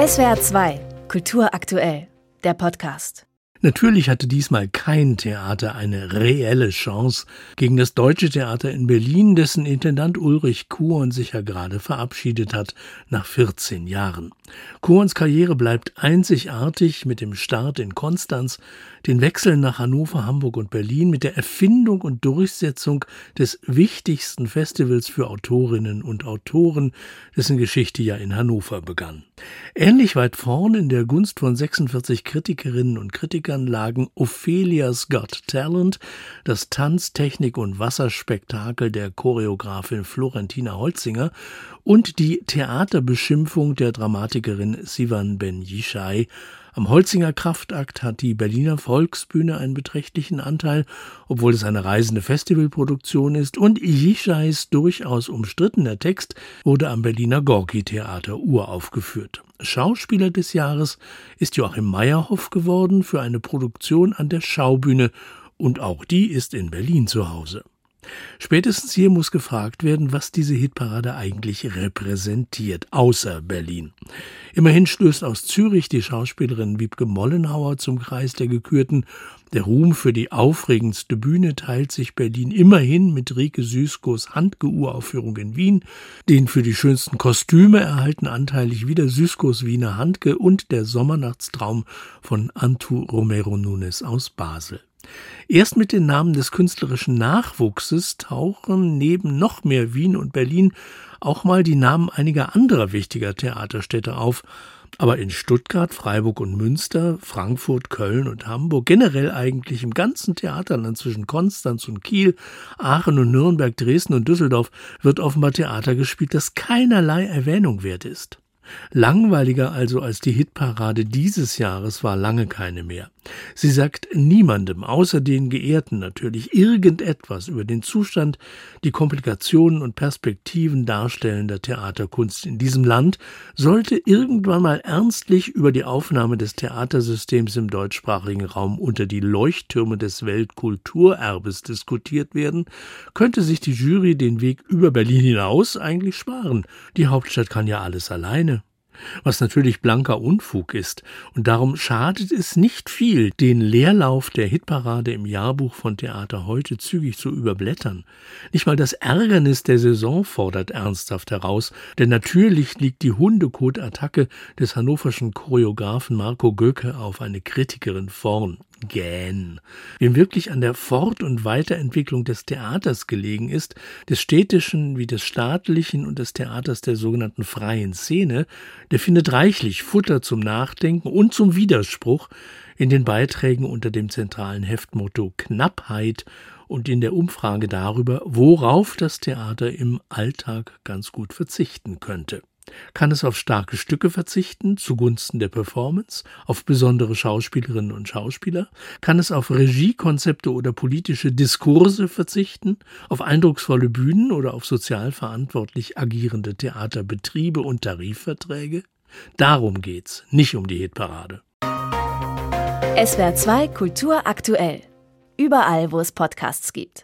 SWR 2, Kultur aktuell, der Podcast. Natürlich hatte diesmal kein Theater eine reelle Chance gegen das Deutsche Theater in Berlin, dessen Intendant Ulrich Kuhn sich ja gerade verabschiedet hat nach 14 Jahren. Kuhns Karriere bleibt einzigartig mit dem Start in Konstanz, den Wechseln nach Hannover, Hamburg und Berlin, mit der Erfindung und Durchsetzung des wichtigsten Festivals für Autorinnen und Autoren, dessen Geschichte ja in Hannover begann. Ähnlich weit vorn in der Gunst von 46 Kritikerinnen und Kritikern lagen Ophelia's Got Talent, das Tanz-, Technik- und Wasserspektakel der Choreografin Florentina Holzinger und die Theaterbeschimpfung der Dramatikerin Sivan Ben Yishai am Holzinger Kraftakt hat die Berliner Volksbühne einen beträchtlichen Anteil, obwohl es eine reisende Festivalproduktion ist, und Yischais durchaus umstrittener Text wurde am Berliner Gorki-Theater uraufgeführt. Schauspieler des Jahres ist Joachim Meyerhoff geworden für eine Produktion an der Schaubühne, und auch die ist in Berlin zu Hause. Spätestens hier muss gefragt werden, was diese Hitparade eigentlich repräsentiert, außer Berlin. Immerhin stößt aus Zürich die Schauspielerin Wiebke Mollenhauer zum Kreis der Gekürten. Der Ruhm für die aufregendste Bühne teilt sich Berlin immerhin mit Rike Süßkos Handke-Uraufführung in Wien. Den für die schönsten Kostüme erhalten anteilig wieder Süßkos Wiener Handke und der Sommernachtstraum von Antu Romero Nunes aus Basel. Erst mit den Namen des künstlerischen Nachwuchses tauchen neben noch mehr Wien und Berlin auch mal die Namen einiger anderer wichtiger Theaterstädte auf. Aber in Stuttgart, Freiburg und Münster, Frankfurt, Köln und Hamburg, generell eigentlich im ganzen Theaterland zwischen Konstanz und Kiel, Aachen und Nürnberg, Dresden und Düsseldorf wird offenbar Theater gespielt, das keinerlei Erwähnung wert ist. Langweiliger also als die Hitparade dieses Jahres war lange keine mehr. Sie sagt niemandem, außer den Geehrten natürlich, irgendetwas über den Zustand, die Komplikationen und Perspektiven darstellender Theaterkunst in diesem Land, sollte irgendwann mal ernstlich über die Aufnahme des Theatersystems im deutschsprachigen Raum unter die Leuchttürme des Weltkulturerbes diskutiert werden, könnte sich die Jury den Weg über Berlin hinaus eigentlich sparen. Die Hauptstadt kann ja alles alleine was natürlich blanker Unfug ist, und darum schadet es nicht viel, den Leerlauf der Hitparade im Jahrbuch von Theater heute zügig zu überblättern. Nicht mal das Ärgernis der Saison fordert ernsthaft heraus, denn natürlich liegt die Hundekot-Attacke des hannoverschen Choreografen Marco Göke auf eine Kritikerin vorn. Gähn. Wem wirklich an der Fort- und Weiterentwicklung des Theaters gelegen ist, des städtischen wie des staatlichen und des Theaters der sogenannten freien Szene, der findet reichlich Futter zum Nachdenken und zum Widerspruch in den Beiträgen unter dem zentralen Heftmotto Knappheit und in der Umfrage darüber, worauf das Theater im Alltag ganz gut verzichten könnte. Kann es auf starke Stücke verzichten zugunsten der Performance, auf besondere Schauspielerinnen und Schauspieler? Kann es auf Regiekonzepte oder politische Diskurse verzichten, auf eindrucksvolle Bühnen oder auf sozial verantwortlich agierende Theaterbetriebe und Tarifverträge? Darum geht's, nicht um die Hitparade. SWR 2 Kultur aktuell. Überall, wo es Podcasts gibt.